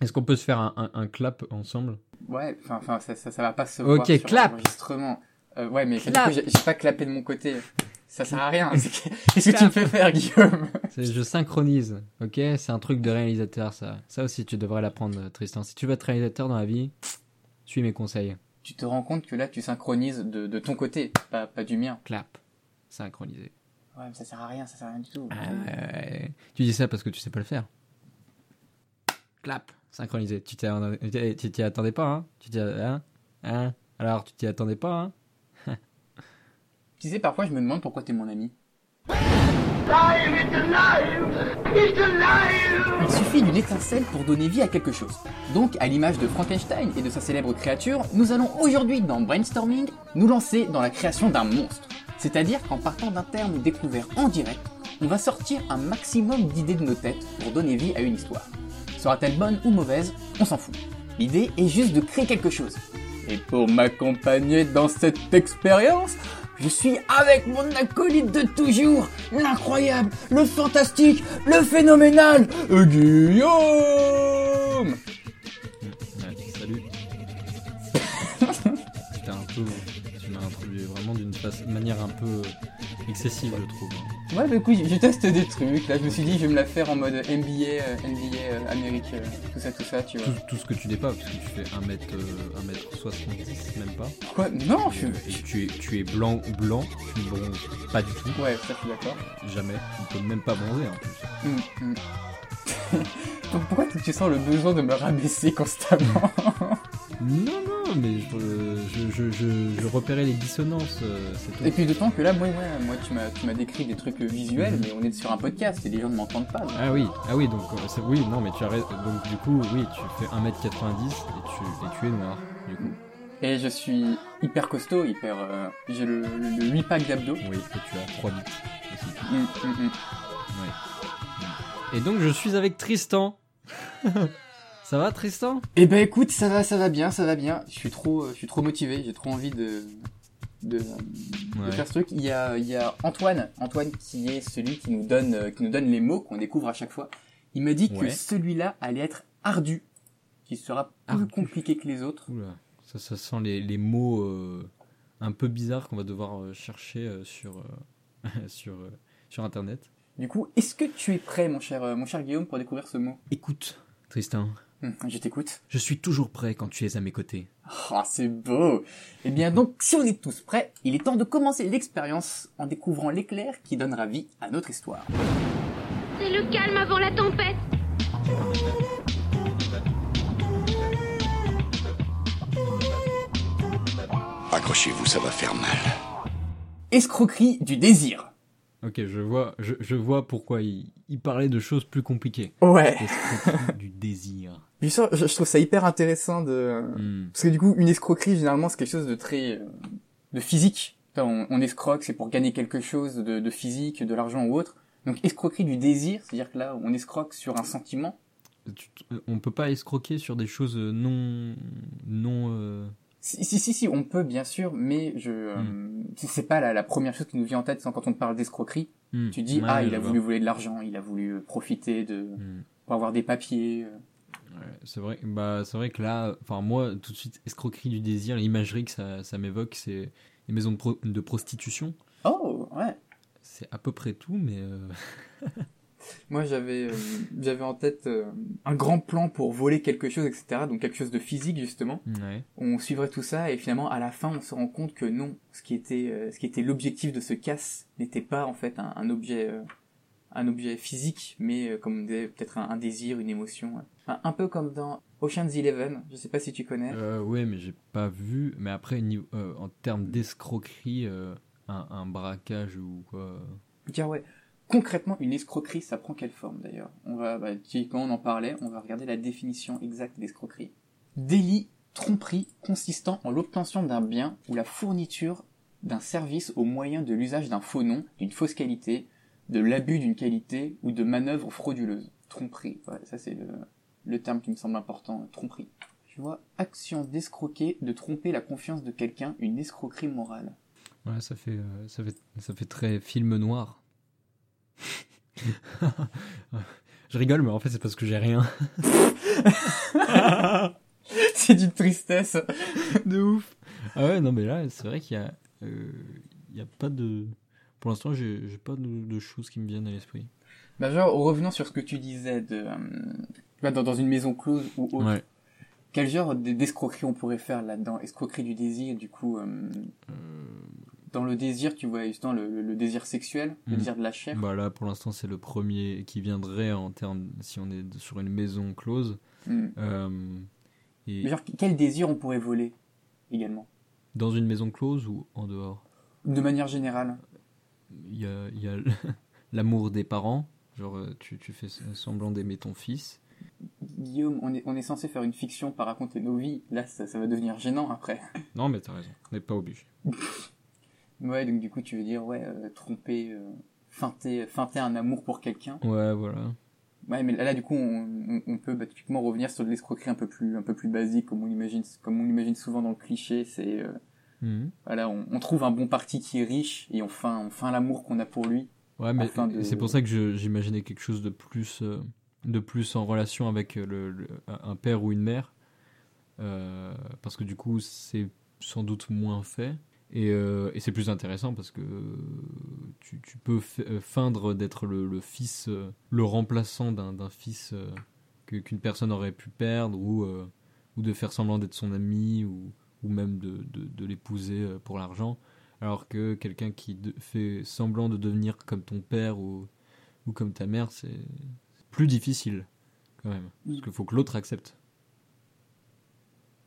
Est-ce qu'on peut se faire un, un, un clap ensemble? Ouais, enfin, ça, ça, ça va pas se Ok, voir sur clap. l'enregistrement. Euh, ouais, mais du Clap. coup, j'ai j'ai pas clapé de mon côté. Ça sert à rien. Qu'est-ce que tu me fais faire, Guillaume? Je synchronise, ok? C'est un truc de réalisateur, ça. Ça aussi, tu devrais l'apprendre, Tristan. Si tu veux être réalisateur dans la vie, suis mes conseils. Tu te rends compte que là, tu synchronises de, de ton côté, pas, pas du mien. Clap. Synchronisé. Ouais, mais ça sert à rien, ça sert à rien du tout. Ouais. Tu dis ça parce que tu sais pas le faire. Clap. Synchronisé. Tu t'y tu t'y attendais pas, hein Tu t'y hein Hein Alors, tu t'y attendais pas, hein Tu sais, parfois, je me demande pourquoi t'es mon ami. Il suffit d'une étincelle pour donner vie à quelque chose. Donc, à l'image de Frankenstein et de sa célèbre créature, nous allons aujourd'hui, dans Brainstorming, nous lancer dans la création d'un monstre. C'est-à-dire qu'en partant d'un terme découvert en direct, on va sortir un maximum d'idées de nos têtes pour donner vie à une histoire. Sera-t-elle bonne ou mauvaise On s'en fout. L'idée est juste de créer quelque chose. Et pour m'accompagner dans cette expérience, je suis avec mon acolyte de toujours, l'incroyable, le fantastique, le phénoménal, Guillaume salut. C'était un peu. Tu m'as introduit vraiment d'une manière un peu excessive, je trouve. Ouais, bah écoute, je teste des trucs, là je me suis dit je vais me la faire en mode NBA, euh, NBA, euh, Amérique, euh, tout ça, tout ça, tu vois. Tout, tout ce que tu n'es pas, parce que tu fais 1m, euh, 1m70, même pas. Quoi? Non, je suis... Et tu es, tu es blanc, blanc, tu ne bronzes pas du tout, Ouais, ça je suis d'accord. jamais. Tu ne peux même pas bronzer en plus. Donc pourquoi tu sens le besoin de me rabaisser constamment? Non, non, mais je, je, je, je, je repérais les dissonances, euh, c'est tout. Et puis d'autant que là, moi, ouais, moi tu m'as tu m'as décrit des trucs euh, visuels, Mhm. mais on est sur un podcast et les gens ne m'entendent pas. donc. Ah oui, ah oui, donc euh, c'est- oui, non, mais tu as raison. Donc du coup, oui, tu fais 1m90 et tu, et tu es noir, du coup. Et je suis hyper costaud, hyper... euh, J'ai le, le, 8 pack d'abdos. Oui, et tu as 3 bits aussi. Hum, hum, hum. Ouais. Et donc je suis avec Tristan. Ça va Tristan? Eh ben écoute, ça va, ça va bien, ça va bien. Je suis trop, euh, je suis trop motivé, j'ai trop envie de, de, faire ce truc. Il y a, il y a Antoine, Antoine qui est celui qui nous donne, euh, qui nous donne les mots qu'on découvre à chaque fois. Il m'a dit que celui-là allait être ardu, qui sera plus Ardu. compliqué que les autres. Oula, ça, ça sent les, les mots euh, un peu bizarres qu'on va devoir euh, chercher euh, sur, sur, sur Internet. Du coup, est-ce que tu es prêt, mon cher, mon cher Guillaume, pour découvrir ce mot? Écoute, Tristan, Je t'écoute. je suis toujours prêt quand tu es à mes côtés. Ah, c'est beau. Eh bien donc, si on est tous prêts, il est temps de commencer l'expérience en découvrant l'éclair qui donnera vie à notre histoire. C'est le calme avant la tempête. Accrochez-vous, ça va faire mal. Escroquerie du désir. Ok, je vois, je, je vois pourquoi il, il parlait de choses plus compliquées. Ouais. Du désir. Puis je, je trouve ça hyper intéressant de... Hmm. Parce que du coup, une escroquerie, généralement, c'est quelque chose de très... euh, de physique. Enfin, on, on escroque, c'est pour gagner quelque chose de, de physique, de l'argent ou autre. Donc escroquerie du désir, c'est-à-dire que là, on escroque sur un sentiment. Tu- on peut pas escroquer sur des choses non, non. euh, Si, si, si, si, on peut, bien sûr, mais je... euh, c'est- c'est pas la, la première chose qui nous vient en tête quand on te parle d'escroquerie. hmm. Tu dis, Ouais, ah, il a voulu voler de l'argent, il a voulu euh, profiter de... Hmm. pour avoir des papiers. euh. Ouais, c'est vrai, bah, c'est vrai que là, enfin moi, tout de suite, escroquerie du désir, l'imagerie que ça, ça m'évoque, c'est les maisons de, pro- de prostitution. Oh, ouais. C'est à peu près tout, mais euh, Moi, j'avais, euh, j'avais en tête euh, un grand plan pour voler quelque chose, etc. Donc quelque chose de physique justement. ouais. On suivrait tout ça et finalement, à la fin, on se rend compte que non, ce qui était, euh, ce qui était l'objectif de ce casse n'était pas en fait un, un objet, un objet physique, mais comme on disait, peut-être un, un désir, une émotion. ouais. Enfin, un peu comme dans Ocean's Eleven. Je sais pas si tu connais. Euh, ouais, mais j'ai pas vu. Mais après, en termes d'escroquerie, un, un braquage ou quoi. Tiens, ouais. Concrètement, une escroquerie, ça prend quelle forme d'ailleurs? On va, bah, typiquement, on en parlait, on va regarder la définition exacte d'escroquerie. Délit, tromperie consistant en l'obtention d'un bien ou la fourniture d'un service au moyen de l'usage d'un faux nom, d'une fausse qualité, de l'abus d'une qualité ou de manœuvres frauduleuses. Tromperie, ouais, ça c'est le, le terme qui me semble important, tromperie. Tu vois, action d'escroquer, de tromper la confiance de quelqu'un, une escroquerie morale. Ouais, ça fait, euh, ça fait, ça fait très film noir. Je rigole, mais en fait, c'est parce que j'ai rien. c'est d'une tristesse. de ouf. Ah ouais, non, mais là, c'est vrai qu'il y a, euh, il y a pas de. Pour l'instant, j'ai j'ai pas de, de choses qui me viennent à l'esprit. Bah genre, revenant sur ce que tu disais de, euh, dans, dans une maison close ou autre, Ouais. quel genre d'escroquerie on pourrait faire là-dedans? Escroquerie du désir, du coup, euh, dans le désir, tu vois, justement, le, le- le désir sexuel, le Mhm. désir de la chair. Bah là, pour l'instant, c'est le premier qui viendrait en termes. Si on est sur une maison close. Mhm. Euh, et Mais genre, quel désir on pourrait voler également? Dans une maison close ou en dehors? De manière générale. Il y a, il y a l'amour des parents. Genre, euh, tu, tu fais semblant d'aimer ton fils. Guillaume, on est, on est censé faire une fiction par raconter nos vies. Là, ça, ça va devenir gênant après. Non, mais t'as raison. On n'est pas obligé. Ouais, donc du coup, tu veux dire, ouais, euh, tromper, euh, feinter, feinter un amour pour quelqu'un. Ouais, voilà. Ouais, mais là, là, du coup, on, on, on peut bah, typiquement revenir sur de l'escroquerie un peu plus, un peu plus basique, comme on l'imagine, comme on l'imagine souvent dans le cliché. C'est, euh, Mhm. voilà, on, on trouve un bon parti qui est riche et on feint, on feint l'amour qu'on a pour lui. Ouais, mais de- c'est pour ça que je- j'imaginais quelque chose de plus, de plus en relation avec le, le- un père ou une mère. Parce que du coup, c'est sans doute moins fait. Et, euh, et c'est plus intéressant parce que tu, tu peux euh, feindre d'être le, le fils, euh, le remplaçant d'un fils qu'une personne aurait pu perdre ou, euh, ou de faire semblant d'être son ami ou, ou même de, de, de l'épouser pour l'argent. Alors que quelqu'un qui de- fait semblant de devenir comme ton père ou, ou comme ta mère, c'est plus difficile quand même. Parce qu'il faut que l'autre accepte.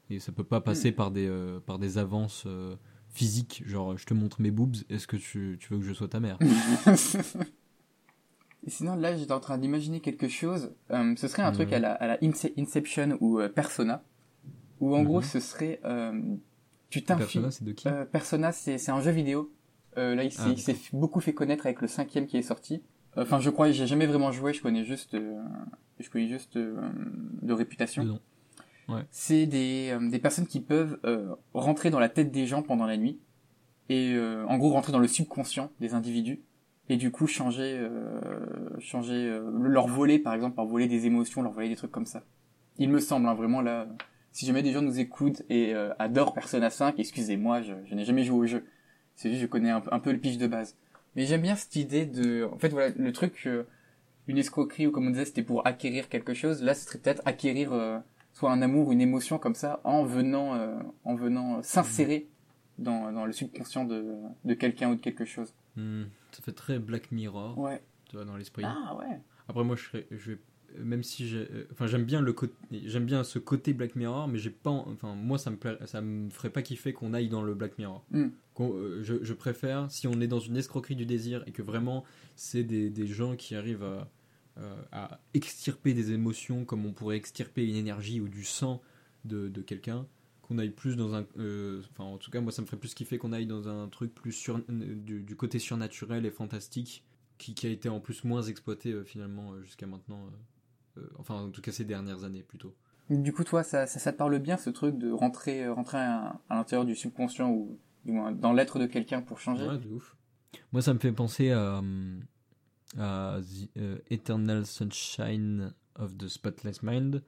Et ça peut pas passer par, des, euh, par des avances euh, physiques, genre je te montre mes boobs, est-ce que tu, tu veux que je sois ta mère Et sinon, là, j'étais en train d'imaginer quelque chose. Euh, ce serait un truc à la, à la Ince- Inception ou euh, Persona, où en Mhm. gros, ce serait, euh, tu. Persona, c'est de qui Euh, Persona, c'est un jeu vidéo. Là, il s'est Ah, s'est beaucoup fait connaître avec le cinquième qui est sorti. Enfin, je crois, j'ai jamais vraiment joué. Je connais juste, je connais juste de réputation. C'est des, euh, des personnes qui peuvent euh, rentrer dans la tête des gens pendant la nuit et euh, en gros rentrer dans le subconscient des individus et du coup changer, euh, changer euh, leur voler par exemple, leur voler des émotions, leur voler des trucs comme ça. Il me semble hein, vraiment là. Si jamais des gens nous écoutent et euh, adorent Persona 5, excusez-moi, je, je n'ai jamais joué au jeu. C'est juste je connais un, un peu le pitch de base. Mais j'aime bien cette idée de, en fait voilà, le truc, une escroquerie ou comme on disait, c'était pour acquérir quelque chose. Là, ce serait peut-être acquérir soit un amour, une émotion comme ça, en venant, euh, en venant s'insérer dans, dans le subconscient de, de quelqu'un ou de quelque chose. Hmm, Ça fait très Black Mirror, Ouais. tu vois, dans l'esprit. Ah ouais. Après moi je serais, je vais- même si j'ai, euh, enfin j'aime bien le côté, j'aime bien ce côté Black Mirror, mais j'ai pas, en- enfin moi ça me plaît, ça me ferait pas kiffer qu'on aille dans le Black Mirror. Mm. Euh, je, je préfère si on est dans une escroquerie du désir et que vraiment c'est des, des gens qui arrivent à, à extirper des émotions comme on pourrait extirper une énergie ou du sang de, de quelqu'un, qu'on aille plus dans un, euh, enfin en tout cas moi ça me ferait plus kiffer qu'on aille dans un truc plus sur, euh, du, du côté surnaturel et fantastique qui, qui a été en plus moins exploité euh, finalement euh, jusqu'à maintenant. euh, euh, enfin, en tout cas ces dernières années plutôt. Du coup, toi, ça, ça, ça te parle bien ce truc de rentrer, euh, rentrer à, à l'intérieur du subconscient ou du moins dans l'être de quelqu'un pour changer? Ouais, de ouf. Moi, ça me fait penser à, hum, à The euh, Eternal Sunshine of the Spotless Mind,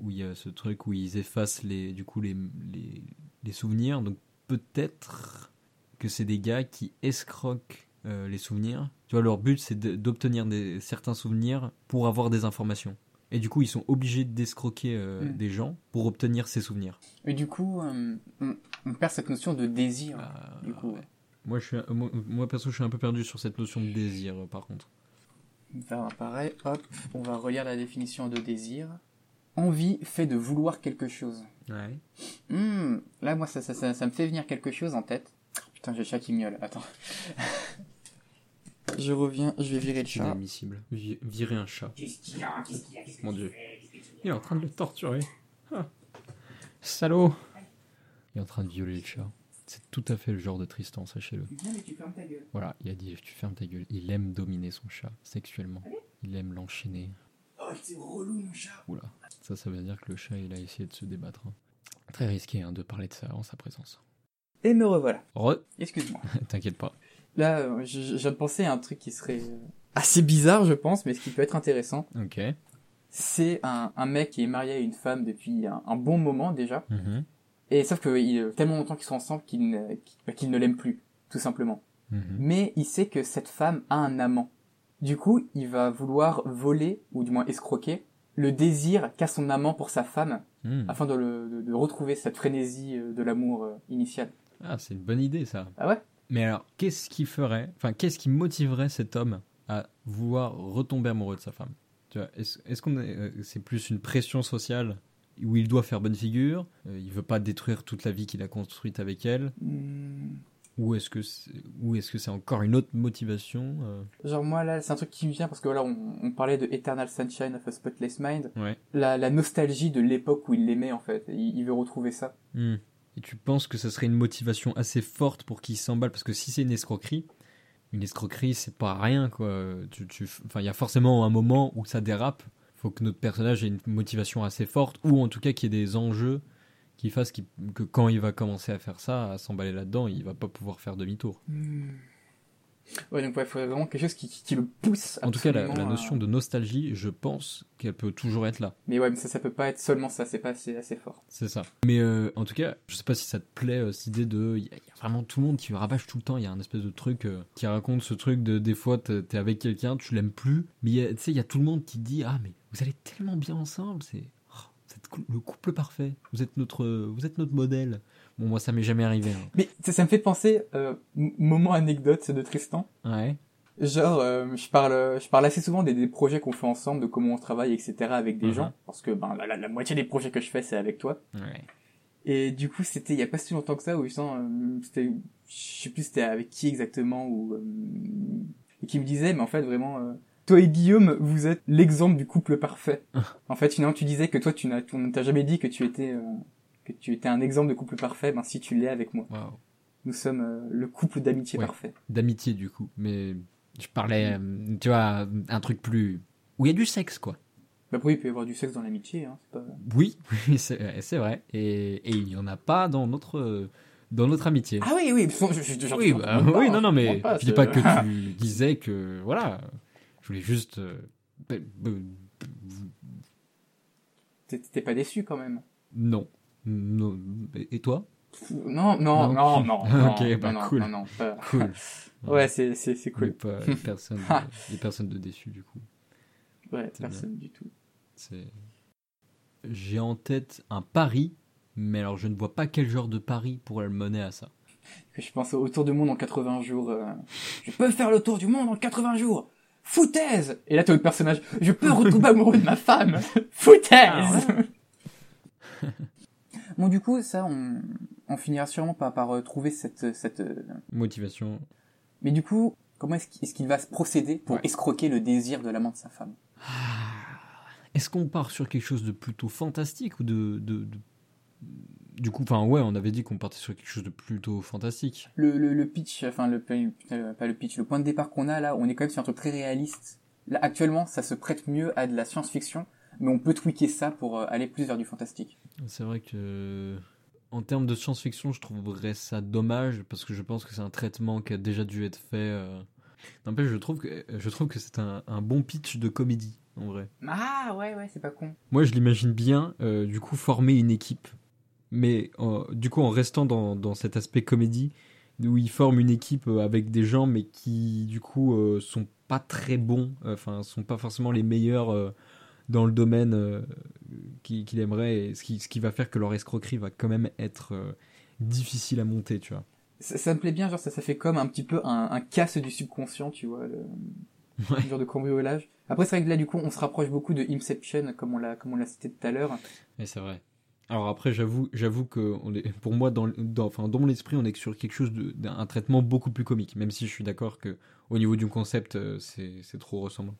où il y a ce truc où ils effacent les, du coup, les, les, les souvenirs. Donc peut-être que c'est des gars qui escroquent euh, les souvenirs. Tu vois, leur but, c'est d'obtenir certains souvenirs pour avoir des informations. Et du coup, ils sont obligés d'escroquer euh, Mm. des gens pour obtenir ces souvenirs. Et du coup, euh, on, on perd cette notion de désir. Ah, du coup, ouais. Moi, je suis, un- moi, moi, perso, je suis un peu perdu sur cette notion de désir, euh, par contre. On va faire pareil. Hop, on va relire la définition de désir. Envie fait de vouloir quelque chose. Ouais. Hmm, là, moi, ça, ça, ça, ça me fait venir quelque chose en tête. Putain, j'ai le chat qui miaule. Attends. je reviens, je vais virer le chat. Inadmissible. Vi- Virer un chat. Mon dieu. Il est en train de le torturer. Ah. Salaud. Il est en train de violer le chat. C'est tout à fait le genre de Tristan, sachez-le. Non, mais tu fermes ta gueule. Voilà, il a dit tu fermes ta gueule. Il aime dominer son chat sexuellement. Il aime l'enchaîner. Oh, c'est relou, mon chat. Oula. Ça, ça veut dire que le chat, il a essayé de se débattre. hein. Très risqué hein, de parler de ça en sa présence. Et me revoilà. Re, Excuse-moi. t'inquiète pas. Là, euh, je, penser à un truc qui serait euh, assez bizarre, je pense, mais ce qui peut être intéressant. Ok. c'est un, un mec qui est marié à une femme depuis un, un bon moment déjà. Mhm. Et sauf que il a tellement longtemps qu'ils sont ensemble qu'il ne, qu'il- bah, ne l'aime plus, tout simplement. Mhm. Mais il sait que cette femme a un amant. Du coup, il va vouloir voler, ou du moins escroquer, le désir qu'a son amant pour sa femme, Mhm. afin de, le, de, de retrouver cette frénésie euh, de l'amour euh, initial. Ah, c'est une bonne idée ça. Ah ouais Mais alors, qu'est-ce qui ferait, enfin, qu'est-ce qui motiverait cet homme à vouloir retomber amoureux de sa femme? Tu vois, est-ce, est-ce qu'on est, euh, c'est plus une pression sociale où il doit faire bonne figure, euh, il veut pas détruire toute la vie qu'il a construite avec elle, Hmm, ou est-ce que c'est, ou est-ce que c'est encore une autre motivation euh Genre moi là, c'est un truc qui me vient parce que voilà, on, on parlait de Eternal Sunshine of a Spotless Mind, Ouais. la, la nostalgie de l'époque où il l'aimait en fait, il, il veut retrouver ça. Hmm. Et tu penses que ça serait une motivation assez forte pour qu'il s'emballe? Parce que si c'est une escroquerie, une escroquerie, c'est pas rien, quoi. Tu, tu, enfin, il y a forcément un moment où ça dérape. Faut que notre personnage ait une motivation assez forte, ou en tout cas qu'il y ait des enjeux qui fassent que quand il va commencer à faire ça, à s'emballer là-dedans, il va pas pouvoir faire demi-tour. Ouais, donc ouais, il faudrait vraiment quelque chose qui, qui, qui le pousse. En tout cas, la, à- notion de nostalgie, je pense qu'elle peut toujours être là. Mais ouais, mais ça, ça peut pas être seulement ça, c'est pas assez, assez fort. C'est ça. Mais euh, en tout cas, je sais pas si ça te plaît, euh, cette idée de. Il y, a- il y a vraiment tout le monde qui rabâche tout le temps. Il y a un espèce de truc euh, qui raconte ce truc de. Des fois, t'es avec quelqu'un, tu l'aimes plus. Mais tu sais, il y a tout le monde qui dit Ah, mais vous allez tellement bien ensemble. C'est. oh, vous êtes cou- le couple parfait. Vous êtes notre, vous êtes notre modèle. Bon, moi, ça m'est jamais arrivé. hein. Mais ça, ça me fait penser, euh, moment anecdote de Tristan. Ouais. Genre, euh, je parle, je parle assez souvent des, des projets qu'on fait ensemble, de comment on travaille, etc. avec des Mhm. gens, parce que ben la, la- la moitié des projets que je fais, c'est avec toi. Ouais. Et du coup, c'était il y a pas si longtemps que ça où je sens, euh, c'était, je sais plus c'était avec qui exactement ou euh, et qui me disait, mais en fait vraiment, euh, toi et Guillaume, vous êtes l'exemple du couple parfait. en fait, finalement, tu disais que toi, tu n'as, jamais dit que tu étais, euh, que tu étais un exemple de couple parfait. Ben si tu l'es avec moi, nous sommes euh, le couple d'amitié Ouais. parfait. D'amitié, du coup. Mais je parlais, euh, tu vois, un truc plus. Où il y a du sexe, quoi. Bah oui, il peut y avoir du sexe dans l'amitié, hein, pas. Oui, oui, c'est vrai. Et, et il n'y en a pas dans notre, dans notre amitié. Ah oui, oui, je, je, je, oui, bah, oui, non, non, mais je- pas, je dis pas que tu disais que, voilà, je voulais juste... euh, T'es pas déçu quand même. non. Non. Et toi? Non, non, Non. non, Ok, non, bah, non, cool. non, non, pas- Cool. Ouais, c'est, c'est, c'est cool. pas, personne, les personnes de déçus, du coup. Ouais, C'est personne du tout. C'est... J'ai en tête un pari, mais alors je ne vois pas quel genre de pari pourrait le mener à ça. Je pense au tour du monde en 80 jours. euh, Je peux faire le tour du monde en 80 jours. Foutaise Et là, t'as le personnage. Je peux retomber amoureux de ma femme. Foutaise Bon, du coup, ça, on, on finira sûrement par, par euh, trouver cette, cette. euh, Motivation. Mais du coup, comment est-ce qu'il va se procéder pour Ouais. escroquer le désir de l'amant de sa femme? Est-ce qu'on part sur quelque chose de plutôt fantastique ou de... de, de- Du coup, enfin ouais, on avait dit qu'on partait sur quelque chose de plutôt fantastique. le, le, le pitch, enfin le pas le pitch, le point de départ qu'on a là, on est quand même sur un truc très réaliste. Là actuellement, ça se prête mieux à de la science-fiction, mais on peut tweaker ça pour euh, aller plus vers du fantastique. C'est vrai que en termes de science-fiction, je trouverais ça dommage parce que je pense que c'est un traitement qui a déjà dû être fait. euh. N'empêche, je trouve que je trouve que c'est un, un bon pitch de comédie en vrai. Ah ouais ouais, c'est pas con. Moi, je l'imagine bien, euh, du coup, former une équipe, mais euh, du coup, en restant dans, dans cet aspect comédie, où ils forment une équipe euh, avec des gens, mais qui, du coup, sont pas très bons, enfin, sont pas forcément les meilleurs dans le domaine euh, qu'il aimerait, et ce qui, ce qui va faire que leur escroquerie va quand même être euh, difficile à monter, tu vois. Ça, ça me plaît bien, genre ça, ça fait comme un petit peu un, un casse du subconscient, tu vois, le, Ouais. genre de cambriolage. Après c'est vrai que là du coup, on se rapproche beaucoup de Inception, comme on l'a comme on l'a cité tout à l'heure. Et c'est vrai. Alors après, j'avoue, j'avoue que on est, pour moi, dans, dans, enfin, dans mon esprit, on est sur quelque chose d'un traitement beaucoup plus comique, même si je suis d'accord que au niveau du concept, euh, c'est trop ressemblant.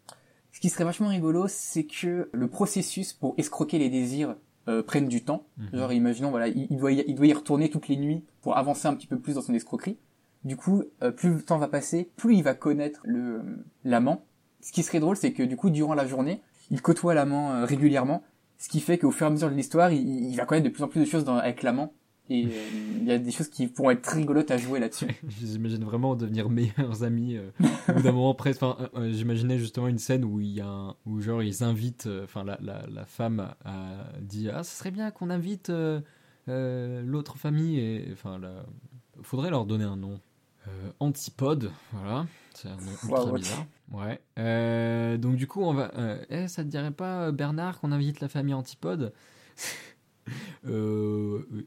Ce qui serait vachement rigolo, c'est que le processus pour escroquer les désirs euh, prenne du temps. Mhm. Genre, imaginons, voilà, il, il doit y, il doit y retourner toutes les nuits pour avancer un petit peu plus dans son escroquerie. Du coup, euh, plus le temps va passer, plus il va connaître le l'amant. Ce qui serait drôle, c'est que du coup, durant la journée, il côtoie l'amant euh, régulièrement, ce qui fait qu'au fur et à mesure de l'histoire, il, il va connaître de plus en plus de choses dans- avec l'amant. Et euh, il y a des choses qui pourront être rigolotes à jouer là-dessus. J'imagine vraiment devenir meilleurs amis. euh, au bout d'un moment presque. Enfin, euh, euh, j'imaginais justement une scène où il y a un- où genre ils invitent. Enfin, la, la, la femme a, dit ah, ce serait bien qu'on invite l'autre famille et enfin, la... faudrait leur donner un nom. Antipode, voilà, c'est un nom ultra Wow, bizarre. Ouais. Donc du coup, on va. eh, ça te dirait pas Bernard qu'on invite la famille Antipode?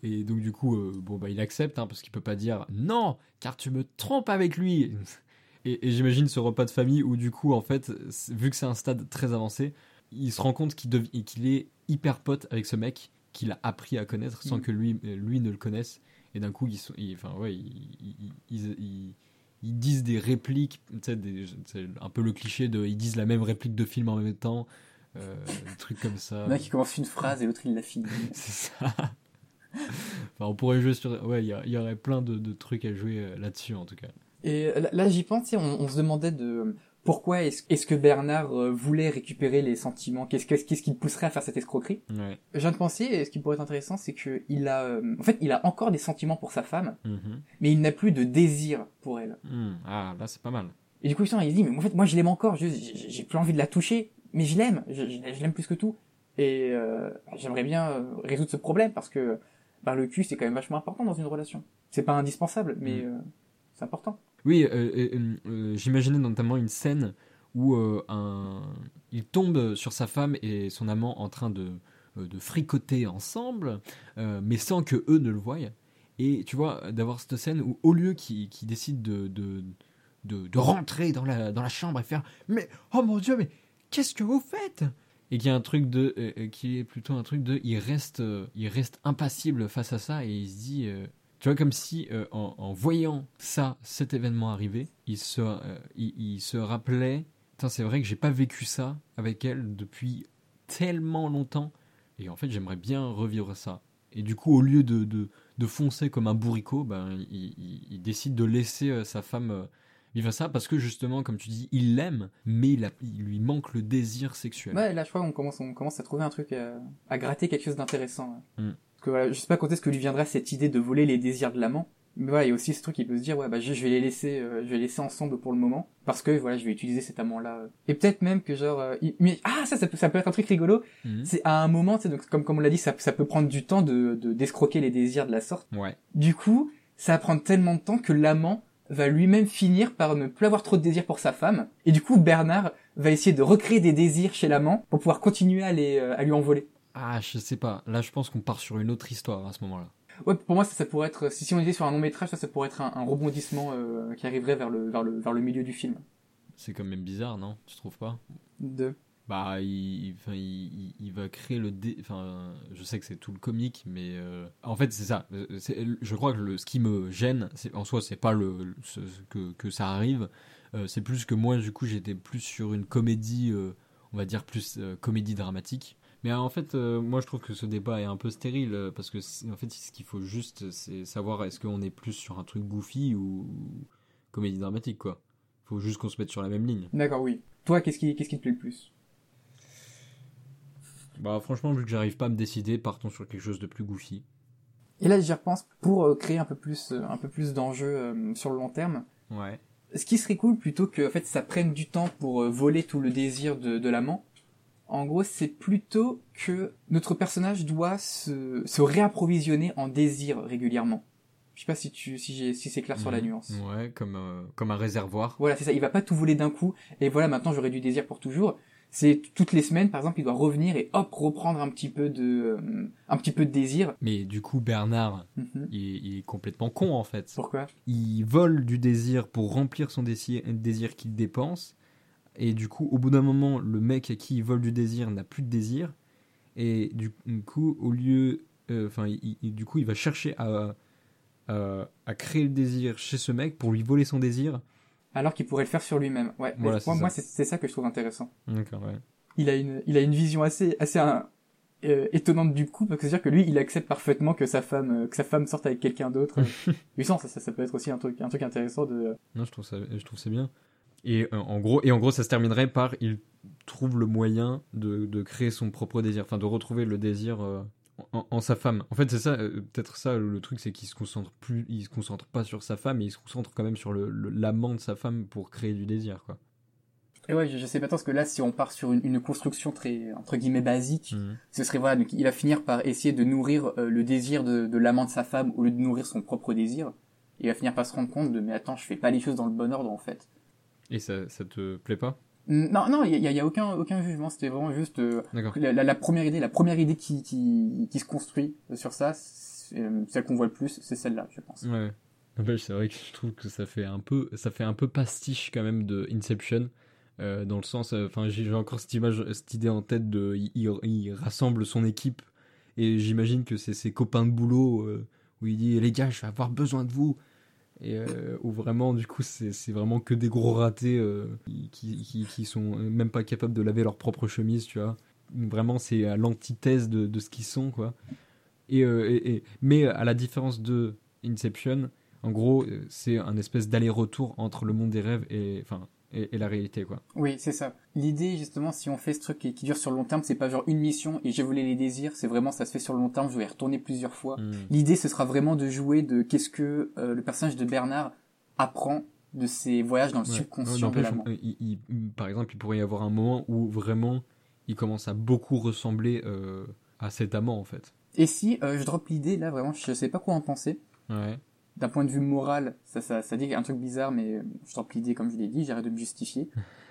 et donc du coup, euh, bon bah il accepte hein, parce qu'il peut pas dire non, car tu me trompes avec lui. Et, et j'imagine ce repas de famille où du coup en fait, vu que c'est un stade très avancé, il se rend compte qu'il dev- est hyper pote avec ce mec qu'il a appris à connaître sans Mhm. que lui euh, lui ne le connaisse. Et d'un coup, ils sont, ils- enfin ouais, ils, ils- ils- ils- ils disent des répliques, tu sais, des- c'est un peu le cliché de, ils disent la même réplique de film en même temps, euh, des trucs comme ça. Il y en a qui commence une phrase et l'autre il la finit. C'est ça. Enfin, on pourrait jouer sur. Ouais, il y, aurait plein de, de trucs à jouer euh, là-dessus en tout cas. Et là, là, j'y pense, on, on se demandait de pourquoi est-ce que Bernard euh, voulait récupérer les sentiments? Qu'est-ce qu'est-ce qui le pousserait à faire cette escroquerie? Ouais. Je viens de penser, et ce qui pourrait être intéressant, c'est que il a, euh, en fait, il a encore des sentiments pour sa femme, Mhm. mais il n'a plus de désir pour elle. Hmm. Ah, là c'est pas mal. Et du coup, il se dit, mais en fait, moi, je l'aime encore, j'ai plus envie de la toucher, mais je l'aime, je, je- je l'aime plus que tout. Et euh, j'aimerais bien euh, résoudre ce problème parce que bah, le cul, c'est quand même vachement important dans une relation. C'est pas indispensable, mais Mm. euh, c'est important. Oui, euh, j'imaginais notamment une scène où un... il tombe sur sa femme et son amant en train de, de fricoter ensemble, mais sans que eux ne le voient. Et tu vois, d'avoir cette scène où au lieu qu'ils qu'ils décident de, de, de, de rentrer dans la, dans la chambre et faire Mais oh mon dieu, mais qu'est-ce que vous faites? Et qui est un truc de euh, euh, qui est plutôt un truc de il reste euh, il reste impassible face à ça et il se dit euh, tu vois comme si en, voyant ça cet événement arriver il se il, se rappelait c'est vrai que j'ai pas vécu ça avec elle depuis tellement longtemps et en fait j'aimerais bien revivre ça. Et du coup au lieu de, de, foncer comme un bourricot ben il, décide de laisser sa femme euh, vivre ça parce que justement comme tu dis il l'aime mais il, a- il lui manque le désir sexuel Ouais, là, je crois qu'on commence, on commence à trouver un truc, à, à gratter quelque chose d'intéressant. ouais. Mm. Parce que voilà, je sais pas quand est-ce que lui viendra cette idée de voler les désirs de l'amant. Mais voilà, il y a aussi ce truc, il peut se dire, ouais, bah, je, je vais les laisser, euh, je vais les laisser ensemble pour le moment. Parce que, voilà, je vais utiliser cet amant-là. euh. Et peut-être même que genre, euh, il- mais, ah, ça, ça peut, ça peut être un truc rigolo. Mhm. C'est à un moment, tu sais, donc, comme, comme on l'a dit, ça, ça peut prendre du temps de, de, d'escroquer les désirs de la sorte. ouais Du coup, ça va prendre tellement de temps que l'amant va lui-même finir par ne plus avoir trop de désirs pour sa femme. Et du coup, Bernard va essayer de recréer des désirs chez l'amant pour pouvoir continuer à, les, euh, à lui envoler. ah je sais pas là je pense qu'on part sur une autre histoire à ce moment là Ouais, pour moi, ça, ça pourrait être, si, si on était sur un long métrage, ça, ça pourrait être un, un rebondissement euh, qui arriverait vers le, vers, le, vers le milieu du film. c'est quand même bizarre non? Tu trouves pas? De... Bah, il, il, il- il va créer le dé. Enfin, je sais que c'est tout le comique, mais euh, en fait, c'est ça. Je crois que le, ce qui me gêne, en soi, c'est pas le, que, que ça arrive. euh, c'est plus que moi, du coup, j'étais plus sur une comédie, euh, on va dire plus comédie dramatique. Mais en fait, moi, je trouve que ce débat est un peu stérile parce que, en fait, ce qu'il faut juste, c'est savoir est-ce qu'on est plus sur un truc goofy ou comédie dramatique, quoi. Faut juste qu'on se mette sur la même ligne. D'accord, oui. Toi, qu'est-ce qui, qu'est-ce qui te plaît le plus? Bah, franchement, vu que j'arrive pas à me décider, partons sur quelque chose de plus goofy. Et là, j'y repense pour euh, créer un peu plus, euh, un peu plus d'enjeux euh, sur le long terme. Ouais. Ce qui serait cool plutôt que en fait ça prenne du temps pour voler tout le désir de, de l'amant. En gros, c'est plutôt que notre personnage doit se, se réapprovisionner en désir régulièrement. Je sais pas si tu si j'ai si c'est clair sur la Mhm. nuance. Ouais, comme, euh, comme un réservoir. Voilà, c'est ça. Il va pas tout voler d'un coup. Et voilà, maintenant j'aurai du désir pour toujours. C'est toutes les semaines, par exemple, il doit revenir et hop reprendre un petit peu de euh, un petit peu de désir. Mais du coup, Bernard, Mhm. il, est- il est complètement con en fait. Pourquoi? Il vole du désir pour remplir son désir, désir qu'il dépense. Et du coup, au bout d'un moment, le mec à qui il vole du désir n'a plus de désir. Et du coup, au lieu. euh, Enfin, du coup, il va chercher à, à, à créer le désir chez ce mec pour lui voler son désir. Alors qu'il pourrait le faire sur lui-même. Ouais. Voilà, moi, c'est moi, ça. c'est c'est ça que je trouve intéressant. D'accord, ouais. il a une, il a une vision assez, assez euh, étonnante du coup, parce que c'est-à-dire que lui, il accepte parfaitement que sa femme, euh, que sa femme sorte avec quelqu'un d'autre. oui, ça, ça, ça peut être aussi un truc, un truc intéressant de. Non, je trouve ça, je trouve ça bien. Et euh, en gros, et en gros, ça se terminerait par il trouve le moyen de, de créer son propre désir, enfin de retrouver le désir euh, en, en sa femme. En fait, c'est ça, euh, peut-être ça le truc, c'est qu'il se concentre plus, il se concentre pas sur sa femme, mais il se concentre quand même sur le le- l'amant de sa femme pour créer du désir, quoi. Et ouais, je, je sais pas tant parce que là, si on part sur une, une construction très entre guillemets basique, Mhm. ce serait voilà, donc il va finir par essayer de nourrir euh, le désir de, de l'amant de sa femme au lieu de nourrir son propre désir. Il va finir par se rendre compte de mais attends, je fais pas les choses dans le bon ordre en fait. Et ça, ça te plaît pas? Non, non, il y a, il y a aucun aucun jugement. C'était vraiment juste euh, la, la- la première idée, la première idée qui qui, qui se construit sur ça, euh, celle qu'on voit le plus, c'est celle-là, je pense. Ouais. En fait, c'est vrai que je trouve que ça fait un peu, ça fait un peu pastiche quand même de Inception, euh, dans le sens, enfin, j'ai encore cette image, cette idée en tête de, il, il- il rassemble son équipe et j'imagine que c'est ses copains de boulot euh, où il dit les gars, je vais avoir besoin de vous. Et euh, où vraiment, du coup, c'est vraiment que des gros ratés euh, qui, sont même pas capables de laver leur propre chemise, tu vois. Vraiment, c'est à l'antithèse de, ce qu'ils sont, quoi. Et, euh, et- et- mais à la différence de Inception, en gros, c'est un espèce d'aller-retour entre le monde des rêves et, enfin, et, et la réalité, quoi. Oui, c'est ça. L'idée, justement, si on fait ce truc qui, qui dure sur le long terme, c'est pas genre une mission et j'ai volé les désirs, c'est vraiment ça se fait sur le long terme, je vais y retourner plusieurs fois. Mm. L'idée, ce sera vraiment de jouer de qu'est-ce que euh, le personnage de Bernard apprend de ses voyages dans le Ouais. subconscient Ouais, il- il- par exemple, il pourrait y avoir un moment où vraiment il commence à beaucoup ressembler euh, à cet amant, en fait. Et si euh, je drop l'idée, là, vraiment, je sais pas quoi en penser. Ouais. D'un point de vue moral, ça, ça, ça dit un truc bizarre, mais je drop l'idée comme je l'ai dit, j'arrête de me justifier.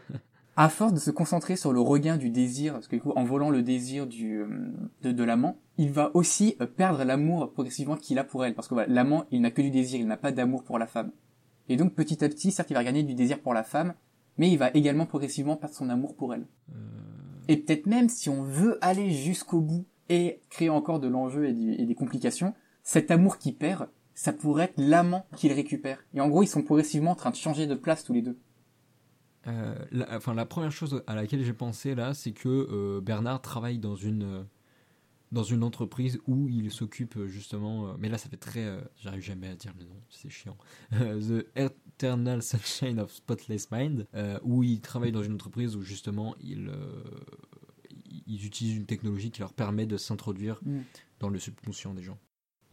à force de se concentrer sur le regain du désir, parce que du coup, en volant le désir du, euh, de, de l'amant, il va aussi euh, perdre l'amour progressivement qu'il a pour elle. Parce que voilà, l'amant, il n'a que du désir, il n'a pas d'amour pour la femme. Et donc, petit à petit, certes, il va gagner du désir pour la femme, mais il va également progressivement perdre son amour pour elle. Euh, Et peut-être même si on veut aller jusqu'au bout et créer encore de l'enjeu et, et des complications, cet amour qu'il perd, ça pourrait être l'amant qu'il récupère. Et en gros, ils sont progressivement en train de changer de place tous les deux. Euh, la, enfin, la première chose à laquelle j'ai pensé là, c'est que euh, Bernard travaille dans une euh, dans une entreprise où il s'occupe justement. mais là, ça fait très. J'arrive jamais à dire le nom, c'est chiant. The Eternal Sunshine of Spotless Mind, où il travaille dans une entreprise où justement il ils utilisent une technologie qui leur permet de s'introduire Mm. dans le subconscient des gens.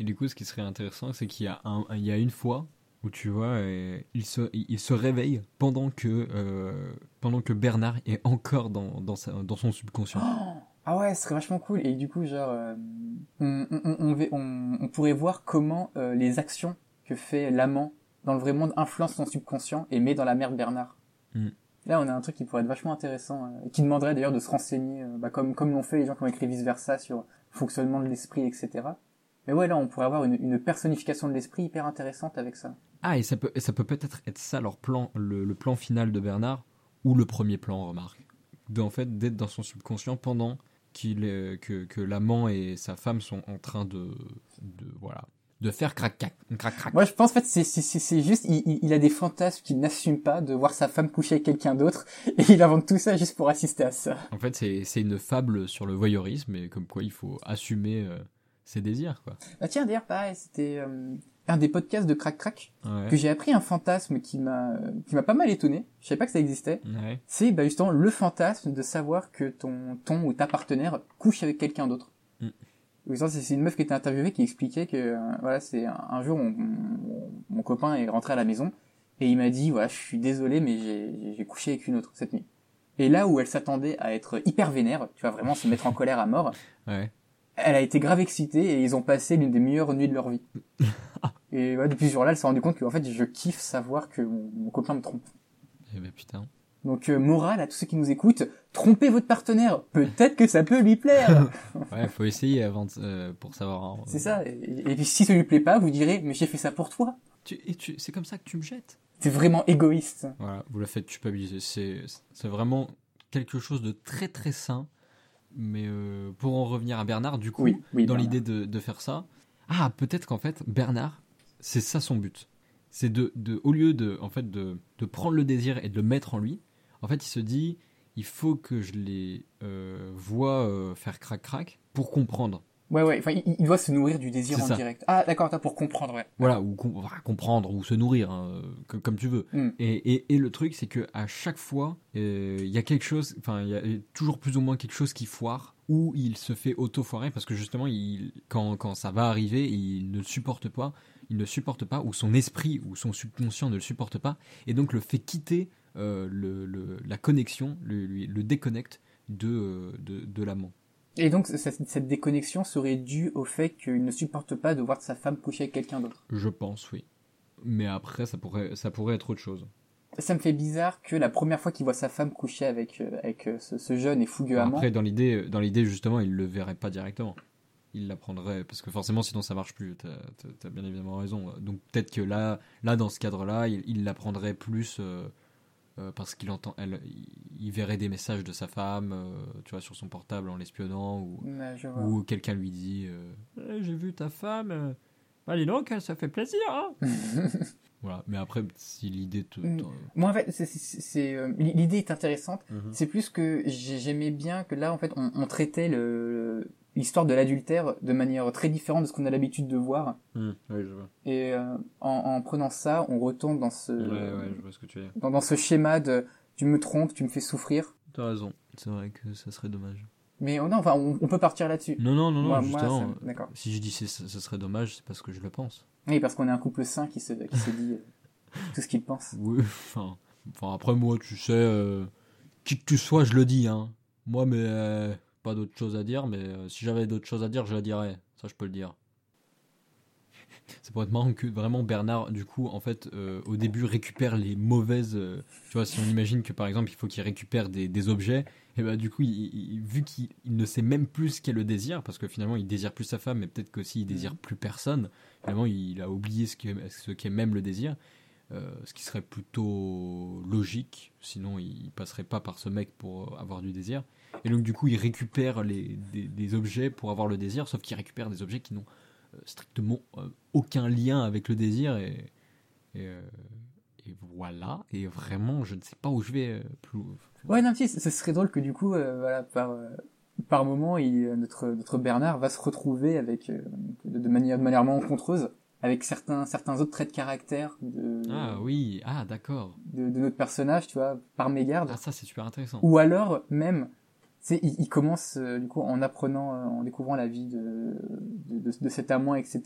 Et du coup, ce qui serait intéressant, c'est qu'il y a un, il y a une fois où tu vois, il se, il se réveille pendant que, euh, pendant que Bernard est encore dans, dans, sa- dans son subconscient. Ah ouais, ce serait vachement cool. Et du coup, genre, euh, on, on, on, pourrait voir comment euh, les actions que fait l'amant dans le vrai monde influencent son subconscient et met dans la mère Bernard. Mm. Là, on a un truc qui pourrait être vachement intéressant, euh, et qui demanderait d'ailleurs de se renseigner, bah, comme comme l'ont fait les gens qui ont écrit vice versa sur le fonctionnement de l'esprit, etc. Mais ouais, là, on pourrait avoir une, une personnification de l'esprit hyper intéressante avec ça. Ah, et ça peut, et ça peut peut-être être ça leur plan, le, le plan final de Bernard, ou le premier plan, remarque. De, en fait, d'être dans son subconscient pendant qu'il est- que, que l'amant et sa femme sont en train de, de voilà, de faire crac crac crac crac. Moi, je pense en fait, c'est c'est juste, il, il- il a des fantasmes qu'il n'assume pas de voir sa femme coucher avec quelqu'un d'autre, et il invente tout ça juste pour assister à ça. En fait, c'est c'est une fable sur le voyeurisme et comme quoi il faut assumer euh, ses désirs, quoi. Bah tiens, d'ailleurs, pareil, c'était euh, un des podcasts de Crac Crac Ouais. que j'ai appris un fantasme qui m'a qui m'a pas mal étonné. Je savais pas que ça existait. Ouais. C'est bah, justement le fantasme de savoir que ton ton ou ta partenaire couche avec quelqu'un d'autre. Mm. C'est une meuf qui était interviewée qui expliquait que euh, voilà, c'est un, un jour mon, copain est rentré à la maison et il m'a dit voilà, je suis désolé mais j'ai j'ai couché avec une autre cette nuit. Et là où elle s'attendait à être hyper vénère, tu vois vraiment se mettre en colère à mort, Ouais. Elle a été grave excitée et ils ont passé l'une des meilleures nuits de leur vie. et ouais, depuis ce jour-là, elle s'est rendue compte que en fait, je kiffe savoir que mon, mon copain me trompe. Eh ben putain. Donc euh, morale à tous ceux qui nous écoutent, trompez votre partenaire, peut-être que ça peut lui plaire. Ouais, faut essayer avant de- euh, pour savoir. hein. C'est ça. Et, et puis si ça lui plaît pas, vous direz mais j'ai fait ça pour toi. Tu, et tu, c'est comme ça que tu me jettes. C'est vraiment égoïste. Voilà, vous la faites culpabiliser. C'est, c'est vraiment quelque chose de très très sain. Mais euh, pour en revenir à Bernard, du coup, Oui, oui. dans l'idée de, de faire ça, ah peut-être qu'en fait Bernard, c'est ça son but. C'est de, de, au lieu de, en fait, de, de prendre le désir et de le mettre en lui, en fait, il se dit, il faut que je les euh, vois euh, faire crac crac pour comprendre. Ouais ouais. Enfin, il, il doit se nourrir du désir en ça. direct. Ah d'accord, pour comprendre ouais. Voilà, ou com- enfin, comprendre, ou se nourrir, hein, que- comme tu veux. Mm. Et, et, et le truc, c'est que à chaque fois, euh, il y a quelque chose, enfin, il y a toujours plus ou moins quelque chose qui foire ou il se fait auto-foirer parce que justement, il, quand, quand ça va arriver, il ne le supporte pas, il ne supporte pas, ou son esprit ou son subconscient ne le supporte pas, et donc le fait quitter euh, le, le- la connexion, le, le déconnecte de, euh, de, de l'amant. Et donc cette, cette déconnexion serait due au fait qu'il ne supporte pas de voir sa femme coucher avec quelqu'un d'autre. Je pense, oui. Mais après, ça pourrait, ça pourrait être autre chose. Ça me fait bizarre que la première fois qu'il voit sa femme coucher avec, euh, avec euh, ce, ce jeune et fougueux amant, Après, dans l'idée, dans l'idée justement, il le verrait pas directement. Il l'apprendrait parce que forcément, sinon ça marche plus. T'as as, bien évidemment raison. Donc peut-être que là, là dans ce cadre-là, il il l'apprendrait plus euh, euh, parce qu'il entend, elle, il- verrait des messages de sa femme, euh, tu vois, sur son portable en l'espionnant ou, Ouais, ou quelqu'un lui dit, euh, Eh, j'ai vu ta femme. Bah dis donc, ça fait plaisir. Hein voilà. Mais après, si l'idée te, Mm. te- Moi, en fait, c'est- l'idée est intéressante. Mhm. C'est plus que j'ai- j'aimais bien que là, en fait, on, on traitait le l'histoire de l'adultère de manière très différente de ce qu'on a l'habitude de voir. Mm. Oui, je vois. Et euh, en, en prenant ça, on retombe dans ce Ouais, ouais, je vois ce que tu veux dire. dans, dans ce schéma de tu me trompes, tu me fais souffrir. T'as raison. C'est vrai que ça serait dommage. Mais oh non, enfin, on, on peut partir là-dessus. Non, non, non, non, Moi- moi, justement. ça- d'accord. Si je dis que ce serait dommage, c'est parce que je le pense. Oui, parce qu'on est un couple sain qui se qui se dit euh, tout ce qu'il pense. Oui, enfin, enfin après moi, tu sais, euh, qui que tu sois, je le dis, hein. Moi, mais euh, pas d'autre chose à dire, mais euh, si j'avais d'autres choses à dire, je la dirais. Ça, je peux le dire. C'est pour être marrant que vraiment Bernard, du coup, en fait, euh, au début, récupère les mauvaises. euh, tu vois, si on imagine que par exemple, il faut qu'il récupère des, des objets, et bah du coup, il- vu qu'il il ne sait même plus ce qu'est le désir, parce que finalement, il désire plus sa femme, mais peut-être qu'aussi il désire plus personne. Finalement, il a oublié ce qu'est ce même le désir. Ce qui serait plutôt logique, sinon il passerait pas par ce mec pour avoir du désir. Et donc du coup il récupère les, des, des objets pour avoir le désir, sauf qu'il récupère des objets qui n'ont euh, strictement euh, aucun lien avec le désir. Et, et, euh, et voilà, et vraiment je ne sais pas où je vais plus. Ouais, non, si, ce serait drôle que du coup, euh, voilà, par euh, par moment, il, notre notre Bernard va se retrouver avec euh, de, de manière de manière rencontreuse avec certains certains autres traits de caractère de Ah oui, ah d'accord. de, de notre personnage, tu vois, par mégarde. Ah ça c'est super intéressant. Ou alors même, il, il commence euh, du coup en apprenant, euh, en découvrant la vie de de, de, de cet amant, etc.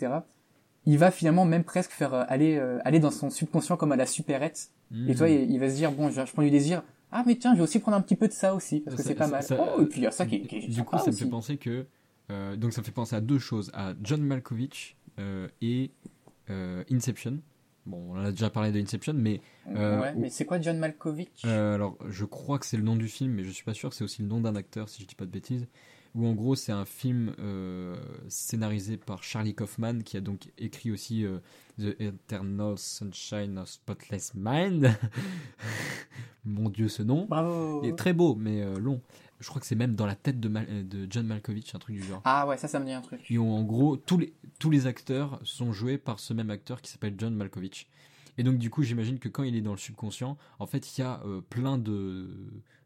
Il va finalement même presque faire euh, aller aller dans son subconscient comme à la supérette. Et toi, Mhm. il, il va se dire bon, je, je prends du désir. Ah mais tiens, je vais aussi prendre un petit peu de ça aussi parce que c'est pas ça- mal. ça- oh et puis il y a ça qui, est- qui est Du coup, ça me aussi. fait penser que. donc, ça me fait penser à deux choses à John Malkovich et Inception. Bon, on a déjà parlé de Inception, mais euh, ouais, mais c'est quoi John Malkovich? Euh, alors je crois que c'est le nom du film, mais je suis pas sûr. C'est aussi le nom d'un acteur, si je dis pas de bêtises. Où en gros, c'est un film euh, scénarisé par Charlie Kaufman, qui a donc écrit aussi The Eternal Sunshine of Spotless Mind. Mon Dieu, ce nom. Bravo. Il est très beau, mais long. Je crois que c'est même dans la tête de, Mal- de John Malkovich, un truc du genre. Ah ouais, ça, ça me dit un truc. Et où, en gros, tous les, tous les acteurs sont joués par ce même acteur qui s'appelle John Malkovich. Et donc, du coup, j'imagine que quand il est dans le subconscient, en fait, il y a euh, plein de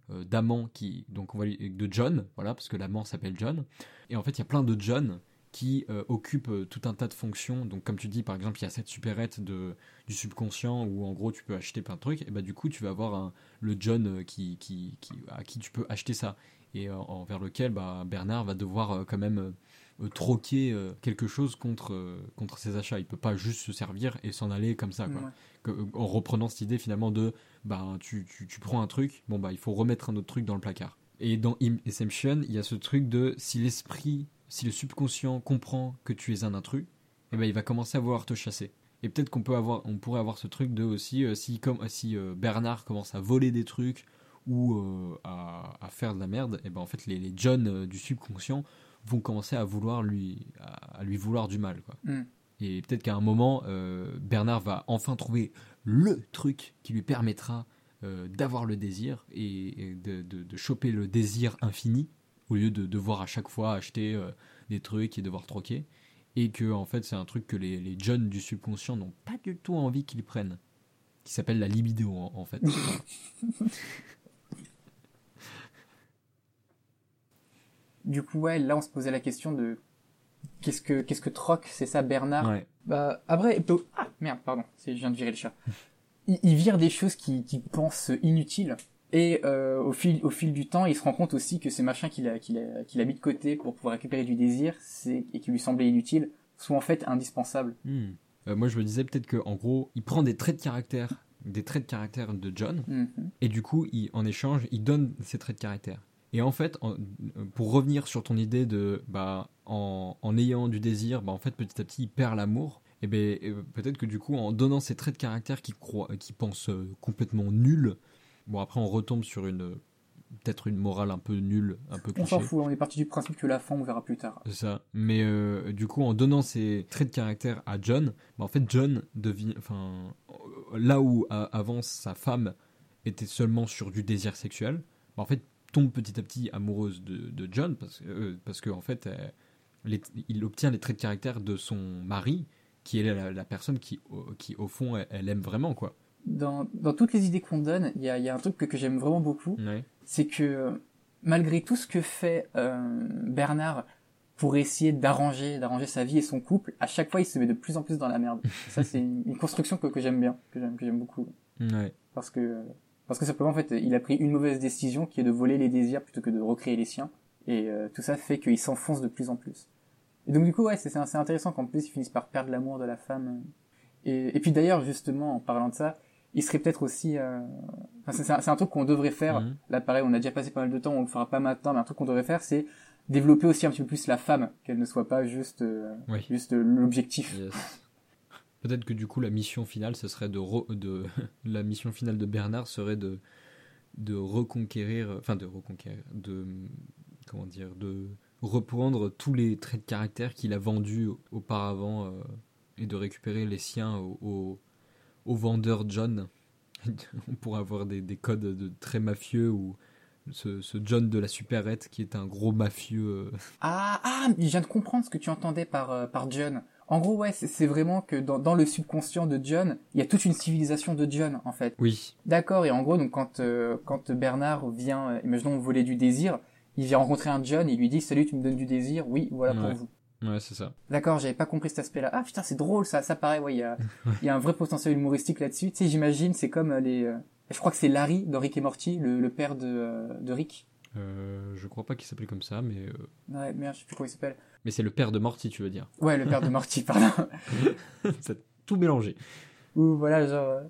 euh, d'amants qui. Donc, on va de John, voilà, parce que l'amant s'appelle John. Et en fait, il y a plein de John qui euh, occupent euh, tout un tas de fonctions. Donc, comme tu dis, par exemple, il y a cette supérette de, du subconscient où, en gros, tu peux acheter plein de trucs. Et bah, du coup, tu vas avoir un, le John euh, qui, qui, qui, à qui tu peux acheter ça. Et euh, envers lequel bah, Bernard va devoir quand même. troquer quelque chose contre, contre ses achats. Il peut pas juste se servir et s'en aller comme ça. Quoi. Ouais. Que- en reprenant cette idée finalement de bah, tu, tu, tu prends un truc, bon bah il faut remettre un autre truc dans le placard. Et dans Im- Inception, il y a ce truc de si l'esprit, si le subconscient comprend que tu es un intrus, eh ben il va commencer à vouloir te chasser. Et peut-être qu'on peut avoir, on pourrait avoir ce truc de aussi euh, si comme si euh, Bernard commence à voler des trucs ou euh, à, à faire de la merde, et ben en fait les, les John du subconscient vont commencer à vouloir lui à, à lui vouloir du mal quoi. Mm. Et peut-être qu'à un moment Bernard va enfin trouver le truc qui lui permettra d'avoir le désir et, et de, de, de choper le désir infini au lieu de devoir à chaque fois acheter euh, des trucs et devoir troquer. Et que en fait c'est un truc que les, les jeunes du subconscient n'ont pas du tout envie qu'ils prennent. Qui s'appelle la libido en, en fait. Du coup, ouais, là, on se posait la question de qu'est-ce que qu'est-ce que troc C'est ça, Bernard? ouais. Bah après, ah merde, pardon, je viens de virer le chat. Il, il vire des choses qui qui pensent inutiles Et euh, au fil au fil du temps, il se rend compte aussi que ces machins qu'il a qu'il a qu'il a mis de côté pour pouvoir récupérer du désir, c'est et qui lui semblaient inutiles, sont en fait indispensables. Hmm. Euh, moi, je me disais peut-être que en gros, il prend des traits de caractère, des traits de caractère de John, Mhm. et du coup, il, en échange, il donne ces traits de caractère. Et en fait, en- pour revenir sur ton idée de, bah, en, en ayant du désir, bah, en fait, petit à petit, il perd l'amour. Et ben, euh, peut-être que du coup, en donnant ces traits de caractère qu'il croit, qu'il pense euh, complètement nuls, bon après, on retombe sur une, peut-être une morale un peu nulle, un peu On cliché. s'en fout, on est parti du principe que la fin on verra plus tard. C'est ça. Mais euh, du coup, en donnant ces traits de caractère à John, bah, en fait, John devient. Enfin, là où avant sa femme était seulement sur du désir sexuel, bah, en fait, tombe petit à petit amoureuse de, de John parce, que euh, parce que en fait, euh, les- il obtient les traits de caractère de son mari, qui est la, la personne qui, au- qui, au fond, elle, elle aime vraiment, quoi. Dans, dans toutes les idées qu'on donne, il y a, y a un truc que, que j'aime vraiment beaucoup, Ouais. c'est que euh, malgré tout ce que fait euh, Bernard pour essayer d'arranger d'arranger sa vie et son couple, à chaque fois il se met de plus en plus dans la merde. Ça c'est une, une construction que, que j'aime bien, que j'aime que j'aime beaucoup, Ouais. parce que parce que simplement en fait il a pris une mauvaise décision qui est de voler les désirs plutôt que de recréer les siens, et euh, tout ça fait qu'il s'enfonce de plus en plus. Et donc du coup ouais c'est c'est intéressant qu'en plus ils finissent par perdre l'amour de la femme. Et, et puis d'ailleurs justement en parlant de ça, il serait peut-être aussi euh, enfin, c'est un, truc qu'on devrait faire Mhm. Là, pareil, on a déjà passé pas mal de temps, on le fera pas maintenant, mais un truc qu'on devrait faire, c'est développer aussi un petit peu plus la femme, qu'elle ne soit pas juste, euh, Oui. juste euh, l'objectif. Yes. Peut-être que du coup la mission finale, ce serait de, re- de la mission finale de Bernard serait de de reconquérir, enfin de reconquérir, de comment dire, de reprendre tous les traits de caractère qu'il a vendus auparavant et de récupérer les siens au, au, au vendeur John. On pourrait avoir des, des codes de très mafieux ou ce, ce John de la supérette qui est un gros mafieux. euh, Ah, ah, je viens de comprendre ce que tu entendais par, euh, par John. En gros, ouais, c'est- vraiment que dans, dans le subconscient de John, il y a toute une civilisation de John, en fait. Oui, D'accord, et en gros, donc quand, euh, quand Bernard vient, imaginons, voler du désir, il vient rencontrer un John, il lui dit, salut, tu me donnes du désir? Oui, voilà pour vous. Ouais, c'est ça. D'accord, j'avais pas compris cet aspect-là. Ah putain, c'est drôle ça, ça paraît, ouais, il y a, il y a un vrai potentiel humoristique là-dessus. Tu sais, j'imagine, c'est comme euh, les... euh, je crois que c'est Larry dans Rick et Morty, le, le père de, euh, de Rick. Euh, je crois pas qu'il s'appelait comme ça, mais Ouais, merde, je sais plus comment il s'appelle. mais c'est le père de Morty, tu veux dire. Ouais, le père de Morty, pardon. Ça a tout mélangé. Ou voilà, genre...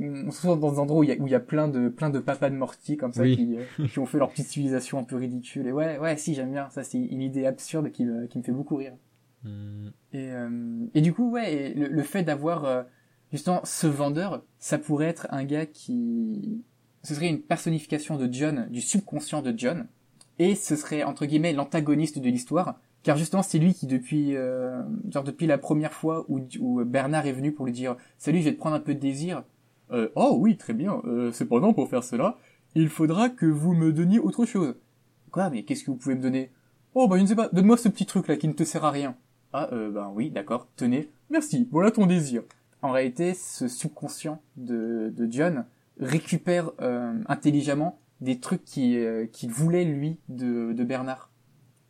On se trouve dans des endroits où il y a, où il y a plein de plein de papas de Morty comme ça Oui. qui, euh, qui ont fait leur petite civilisation un peu ridicule et ouais ouais si j'aime bien ça c'est une idée absurde qui me, qui me fait beaucoup rire Hmm, Et, euh, et du coup, ouais, et le, le fait d'avoir euh, justement ce vendeur, ça pourrait être un gars qui... Ce serait une personnification de John, du subconscient de John, et ce serait entre guillemets l'antagoniste de l'histoire, car justement c'est lui qui depuis genre depuis la première fois où, où Bernard est venu pour lui dire salut, je vais te prendre un peu de désir. Euh, oh oui, très bien. Euh, cependant, pour faire cela, il faudra que vous me donniez autre chose. Quoi Mais qu'est-ce que vous pouvez me donner? Oh bah je ne sais pas. Donne-moi ce petit truc là qui ne te sert à rien. Ah, euh, ben oui, d'accord, tenez, merci, voilà ton désir. En réalité, ce subconscient de, de John récupère euh, intelligemment des trucs euh, qu'il voulait, lui, de, de Bernard.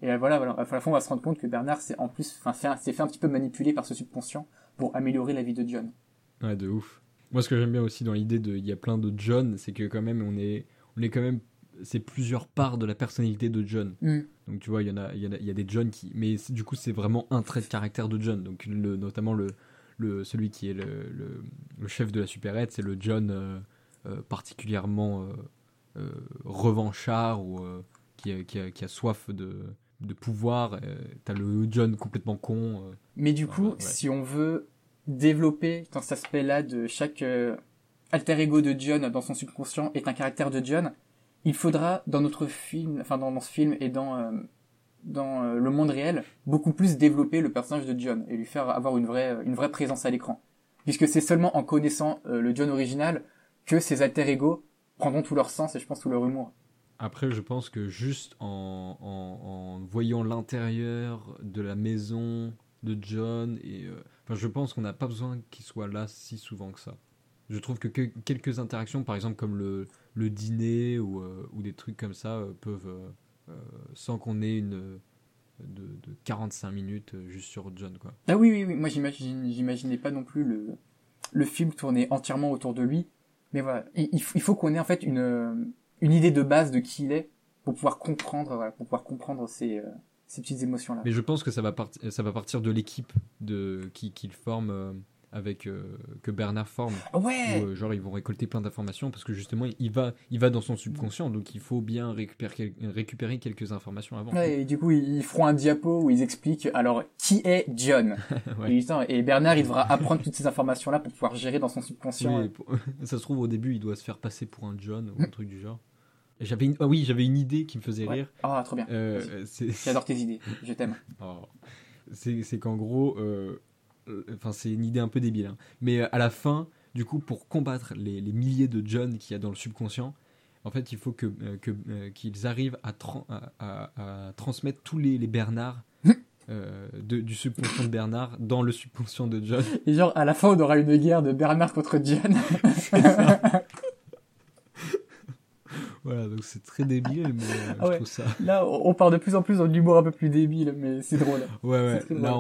Et voilà, voilà, à la fin, on va se rendre compte que Bernard s'est en plus, enfin, s'est fait un petit peu manipuler par ce subconscient pour améliorer la vie de John. Ouais, de ouf. Moi, ce que j'aime bien aussi dans l'idée de, il y a plein de John, c'est que quand même, on est, on est quand même, c'est plusieurs parts de la personnalité de John. Hmm. Donc tu vois, il y en a, il y a, il y a des John qui, mais du coup, c'est vraiment un trait de caractère de John. Donc le, notamment le, le, celui qui est le, le, le chef de la supérette, c'est le John euh, euh, particulièrement euh, revanchard ou qui, a, qui, a, qui a soif de, de pouvoir. T'as le John complètement con. Mais du coup, ouais. si on veut développer dans cet aspect-là de chaque euh, alter ego de John dans son subconscient est un caractère de John, il faudra dans notre film, enfin dans, ce film et dans euh, dans euh, le monde réel, beaucoup plus développer le personnage de John et lui faire avoir une vraie une vraie présence à l'écran. Puisque c'est seulement en connaissant le John original que ces alter ego prendront tout leur sens et je pense tout leur humour. Après, je pense que juste en, en voyant l'intérieur de la maison de John, et euh, enfin, je pense qu'on n'a pas besoin qu'il soit là si souvent que ça. Je trouve que, que- quelques interactions, par exemple comme le, le dîner ou, euh, ou des trucs comme ça, euh, peuvent, sans qu'on ait une de, de 45 minutes juste sur John, quoi. Ah oui, oui, oui. Moi, j'imaginais pas non plus le, le film tourner entièrement autour de lui. Mais voilà, il, faut- qu'on ait en fait une, une idée de base de qui il est pour pouvoir comprendre, pour pouvoir comprendre euh, ces petites émotions-là. Mais je pense que ça va, partir ça va partir de l'équipe de qui qu'il forme euh, avec euh, que Bernard forme. Ouais. Où, euh, genre ils vont récolter plein d'informations parce que justement il va il va dans son subconscient donc il faut bien récupérer quel- récupérer quelques informations avant. Ouais, et du coup, ils ils feront un diapo où ils expliquent alors qui est John. Ouais. et, Bernard, il devra apprendre toutes ces informations-là pour pouvoir gérer dans son subconscient. Oui, pour- ça se trouve au début il doit se faire passer pour un John ou un truc du genre. J'avais une... ah oui j'avais une idée qui me faisait Ouais. rire. Ah, trop bien. Euh, J'adore tes idées. Je t'aime. Oh. C'est c'est qu'en gros, euh, enfin c'est une idée un peu débile, hein. mais euh, à la fin, du coup, pour combattre les, les milliers de John qu'il y a dans le subconscient, en fait, il faut que euh, que, qu'ils arrivent à, à, à- à transmettre tous les, les Bernards euh, de- du subconscient de Bernard dans le subconscient de John. Et genre, à la fin, on aura une guerre de Bernard contre John. Voilà, donc c'est très débile, mais euh, Ah ouais. je trouve ça. Là, on part de plus en plus dans de l'humour un peu plus débile, mais c'est drôle. Ouais, ouais. Là,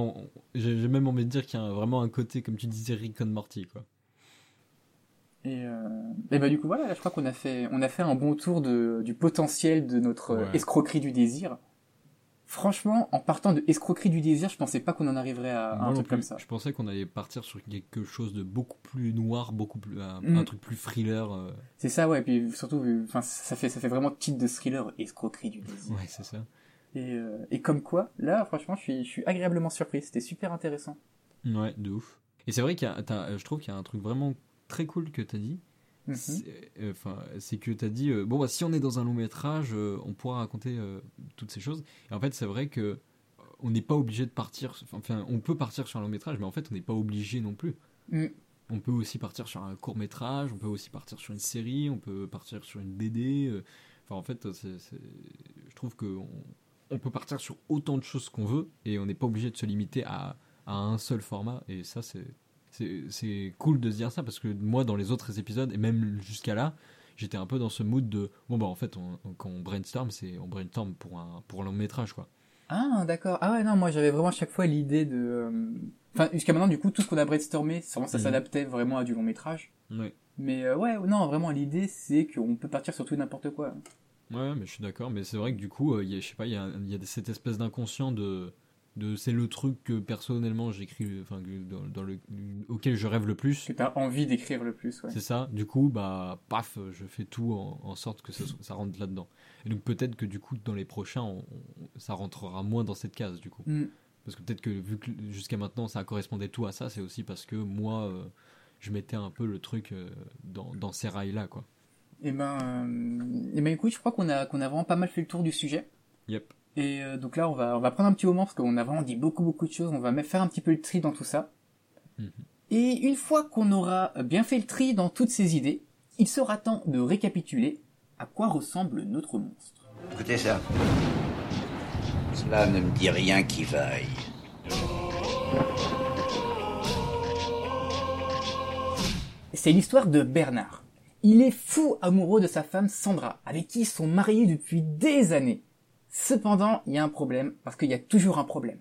j'ai même envie de dire qu'il y a vraiment un côté, comme tu disais, Rick and Morty, quoi. Et, euh... et bah du coup voilà, là, je crois qu'on a fait, on a fait un bon tour de, du potentiel de notre Ouais. escroquerie du désir. Franchement, en partant de escroquerie du désir, je pensais pas qu'on en arriverait à, Moi un truc plus. comme ça. Je pensais qu'on allait partir sur quelque chose de beaucoup plus noir, beaucoup plus un, Mm. un truc plus thriller. euh, C'est ça, ouais. Et puis surtout, enfin, ça fait, ça fait vraiment titre de thriller, escroquerie du désir. Ouais, c'est ça. Et, euh, et comme quoi, là, franchement, je suis, je suis agréablement surpris. C'était super intéressant. Ouais, de ouf. Et c'est vrai qu'il y a, je trouve qu'il y a un truc vraiment très cool que t'as dit. Mhm. C'est euh, enfin, c'est que t'as dit, euh, bon, bah, si on est dans un long métrage, euh, on pourra raconter toutes ces choses. Et en fait, c'est vrai que on n'est pas obligé de partir. Enfin, on peut partir sur un long métrage, mais en fait, on n'est pas obligé non plus. Mm. On peut aussi partir sur un court métrage, on peut aussi partir sur une série, on peut partir sur une BD. euh, Enfin, en fait, je trouve que on, on peut partir sur autant de choses qu'on veut et on n'est pas obligé de se limiter à, à un seul format. Et ça, c'est c'est- cool de se dire ça parce que moi, dans les autres épisodes et même jusqu'à là, j'étais un peu dans ce mood de bon bah en fait, on- on- quand on brainstorm, c'est on brainstorm pour un pour long métrage quoi. Ah, d'accord. Ah ouais, non, moi j'avais vraiment à chaque fois l'idée de... euh, Enfin, jusqu'à maintenant, du coup, tout ce qu'on a brainstormé, vraiment, ça Mhm. s'adaptait vraiment à du long métrage. Mais euh, ouais, non, vraiment, l'idée, c'est qu'on peut partir sur tout et n'importe quoi. Ouais, mais je suis d'accord. Mais c'est vrai que du coup, euh, y a, je sais pas, il y a, y a cette espèce d'inconscient de, de c'est le truc que personnellement j'écris, enfin dans, dans le, auquel je rêve le plus. Que t'as envie d'écrire le plus, ouais. C'est ça. Du coup, bah, paf, je fais tout en, en sorte que ça, ça rentre là-dedans. Et donc peut-être que du coup, dans les prochains, on- on- ça rentrera moins dans cette case du coup. Mm. Parce que peut-être que vu que jusqu'à maintenant ça correspondait tout à ça, c'est aussi parce que moi, euh, je mettais un peu le truc euh, dans, dans ces rails-là, quoi. Et ben, euh, eh ben écoute, je crois qu'on a, qu'on a vraiment pas mal fait le tour du sujet. Yep. Et euh, donc là, on va, on va prendre un petit moment parce qu'on a vraiment dit beaucoup, beaucoup de choses. On va même faire un petit peu le tri dans tout ça. Mhm. Et une fois qu'on aura bien fait le tri dans toutes ces idées, il sera temps de récapituler à quoi ressemble notre monstre. Écoutez ça. Cela ne me dit rien qui vaille. C'est l'histoire de Bernard. Il est fou amoureux de sa femme Sandra, avec qui ils sont mariés depuis des années. Cependant, il y a un problème, parce qu'il y a toujours un problème.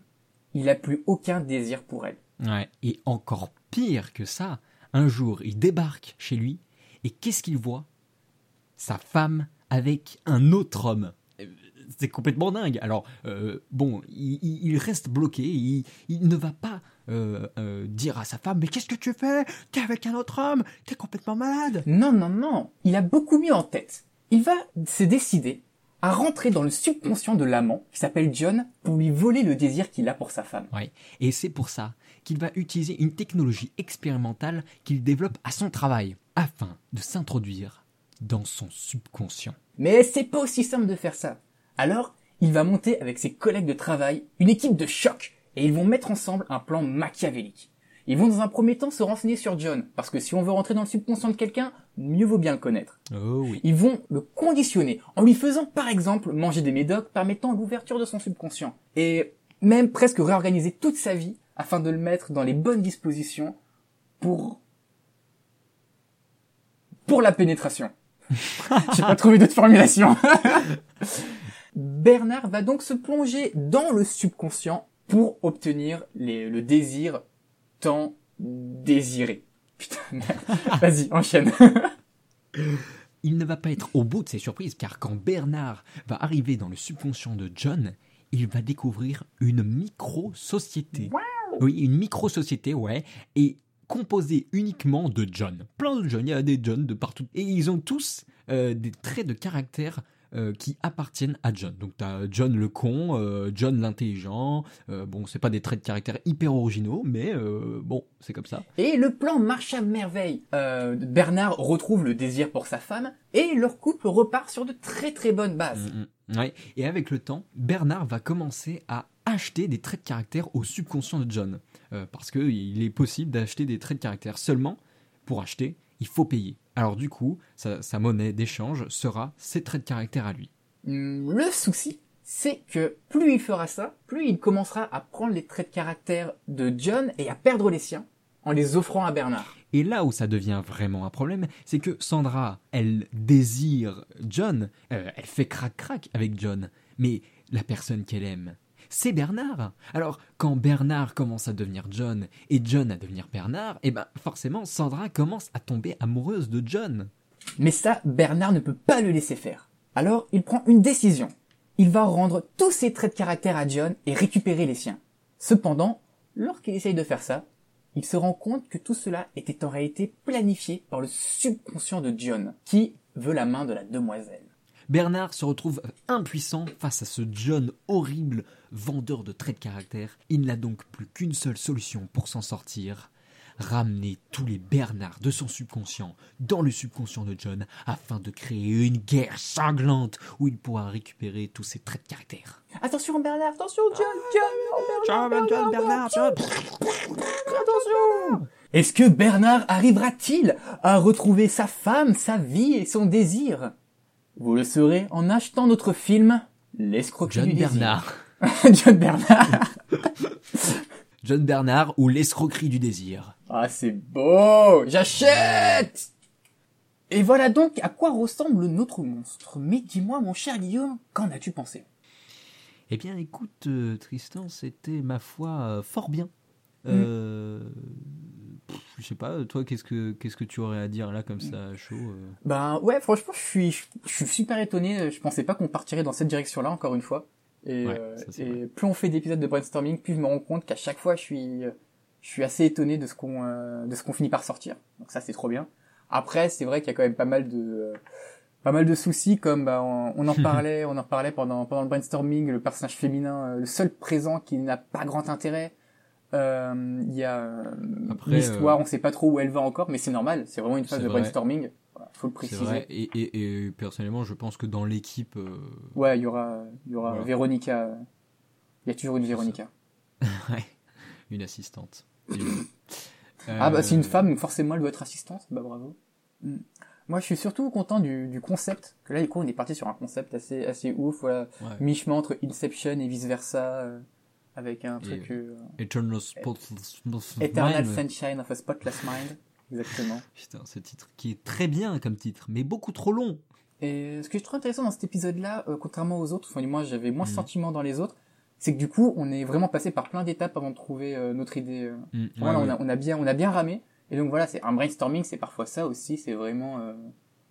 Il n'a plus aucun désir pour elle. Ouais. Et encore pire que ça, un jour, il débarque chez lui et qu'est-ce qu'il voit? Sa femme avec un autre homme. Euh, C'est complètement dingue. Alors, euh, bon, il, il- il reste bloqué, il, il ne va pas euh, euh, dire à sa femme Mais qu'est-ce que tu fais? T'es avec un autre homme T'es complètement malade Non, non, non, il a beaucoup mieux en tête. Il va se décider à rentrer dans le subconscient de l'amant, qui s'appelle John, pour lui voler le désir qu'il a pour sa femme. Et c'est pour ça qu'il va utiliser une technologie expérimentale qu'il développe à son travail, afin de s'introduire dans son subconscient. Mais c'est pas aussi simple de faire ça. Alors, il va monter avec ses collègues de travail une équipe de choc et ils vont mettre ensemble un plan machiavélique. Ils vont dans un premier temps se renseigner sur John, parce que si on veut rentrer dans le subconscient de quelqu'un, mieux vaut bien le connaître. Oh oui. Ils vont le conditionner en lui faisant par exemple manger des médocs permettant l'ouverture de son subconscient. Et même presque réorganiser toute sa vie afin de le mettre dans les bonnes dispositions pour... pour la pénétration. J'ai pas trouvé d'autre formulation. Bernard va donc se plonger dans le subconscient pour obtenir les- le désir tant désiré. Putain, merde. Vas-y, enchaîne. il ne va pas être au bout de ses surprises car quand Bernard va arriver dans le subconscient de John, il va découvrir une micro-société. Oui, une micro-société, ouais, et composée uniquement de John. Plein de John, il y a des John de partout. Et ils ont tous euh, des traits de caractère euh, qui appartiennent à John. Donc tu as John le con, euh, John l'intelligent. Euh, bon, c'est pas des traits de caractère hyper originaux, mais bon, c'est comme ça. Et le plan marche à merveille. Bernard retrouve le désir pour sa femme et leur couple repart sur de très très bonnes bases. Mm, mm. Ouais. Et avec le temps, Bernard va commencer à acheter des traits de caractère au subconscient de John. Parce qu'il est possible d'acheter des traits de caractère seulement. Pour acheter, il faut payer. Alors du coup, sa, sa monnaie d'échange sera ses traits de caractère à lui. Hum, Le souci, c'est que plus il fera ça, plus il commencera à prendre les traits de caractère de John et à perdre les siens en les offrant à Bernard. Et là où ça devient vraiment un problème, c'est que Sandra, elle désire John, euh, elle fait crac-crac avec John, mais la personne qu'elle aime, c'est Bernard. Alors, quand Bernard commence à devenir John et John à devenir Bernard, eh ben forcément Sandra commence à tomber amoureuse de John. Mais ça, Bernard ne peut pas le laisser faire. Alors, il prend une décision. Il va rendre tous ses traits de caractère à John et récupérer les siens. Cependant, lorsqu'il essaye de faire ça, il se rend compte que tout cela était en réalité planifié par le subconscient de John, qui veut la main de la demoiselle. Bernard se retrouve impuissant face à ce John horrible, vendeur de traits de caractère. Il n'a donc plus qu'une seule solution pour s'en sortir. Ramener tous les Bernards de son subconscient dans le subconscient de John afin de créer une guerre sanglante où il pourra récupérer tous ses traits de caractère. Attention Bernard, attention John, John, Bernard, Bernard, Attention Est-ce que Bernard arrivera-t-il à retrouver sa femme, sa vie et son désir? Vous le saurez en achetant notre film L'escroquerie John du désir. Bernard. John Bernard John Bernard ou l'escroquerie du désir. Ah c'est beau J'achète Et voilà donc à quoi ressemble notre monstre. Mais dis-moi mon cher Guillaume, qu'en as-tu pensé? Eh bien, écoute, euh, Tristan, c'était ma foi euh, fort bien. Euh, pff, je sais pas, toi, qu'est-ce que qu'est-ce que tu aurais à dire là comme ça, à chaud euh Ben ouais, franchement, je suis, je suis super étonné. Je pensais pas qu'on partirait dans cette direction-là, encore une fois. Et, Ouais, euh, ça, et plus on fait d'épisodes de brainstorming, plus je me rends compte qu'à chaque fois, je suis, je suis assez étonné de ce qu'on, euh, de ce qu'on finit par sortir. Donc ça, c'est trop bien. Après, c'est vrai qu'il y a quand même pas mal de, euh, pas mal de soucis, comme bah, on, on en parlait, on en parlait pendant pendant le brainstorming, le personnage féminin, euh, le seul présent qui n'a pas grand intérêt. Euh, Il y a euh, l'histoire, euh, on sait pas trop où elle va encore, mais c'est normal. C'est vraiment une phase de vrai. brainstorming. Voilà, faut le préciser. vrai. Et, et, et personnellement, je pense que dans l'équipe, euh, Ouais, il y aura, il y aura Voilà. Véronica. Il y a toujours une Véronica. ouais, une assistante. Ah bah c'est une femme, donc forcément elle doit être assistante. Bah bravo. Mm. Moi je suis surtout content du, du concept. Que là du coup on est parti sur un concept assez assez ouf. Voilà, ouais. mi-chemin entre Inception et vice versa, avec un truc euh, Eternal Spotless Eternal Mind. Sunshine of a Spotless Mind. Exactement. Putain, ce titre qui est très bien comme titre, mais beaucoup trop long. Et ce que je trouve intéressant dans cet épisode-là, euh, contrairement aux autres, enfin du moins j'avais moins ce Mhm. sentiment dans les autres, c'est que du coup on est vraiment passé par plein d'étapes avant de trouver euh, notre idée. euh, Mm, Voilà, ouais, on, a, ouais. on a bien, on a bien ramé. Et donc voilà, c'est un brainstorming, c'est parfois ça aussi. C'est vraiment, euh,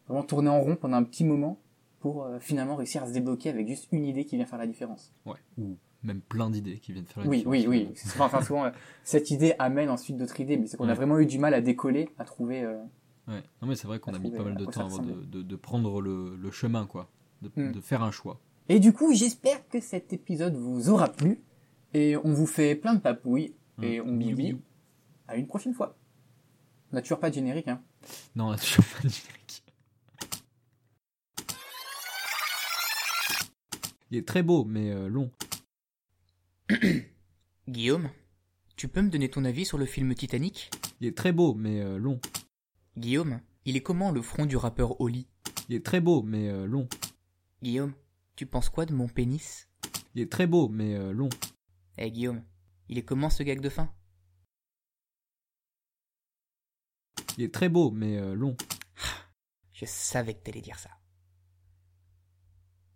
vraiment tourner en rond pendant un petit moment pour finalement réussir à se débloquer avec juste une idée qui vient faire la différence. Ouais. Ou même plein d'idées qui viennent faire la Oui, différence. oui, oui. C'est- Enfin, souvent, euh, cette idée amène ensuite d'autres idées, mais c'est qu'on a vraiment eu du mal à décoller, à trouver. euh, Ouais. Non mais c'est vrai qu'on a mis trouver pas mal de temps avant de, ressemble. de, de prendre le, le chemin, quoi. De, Mm. de faire un choix. Et du coup, j'espère que cet épisode vous aura plu. Et on vous fait plein de papouilles. Et Mm. on vous Bisous, dit bisous. à une prochaine fois. On n'a toujours pas de générique, hein. Non, là, toujours pas de générique. Il est très beau, mais euh, long. Guillaume, tu peux me donner ton avis sur le film Titanic? Il est très beau, mais euh, long. Guillaume, il est comment le front du rappeur Oli? Il est très beau, mais euh, long. Guillaume, tu penses quoi de mon pénis? Il est très beau, mais euh, long. Eh Guillaume, il est comment ce gag de fin? Il est très beau, mais long. Je savais que t'allais dire ça.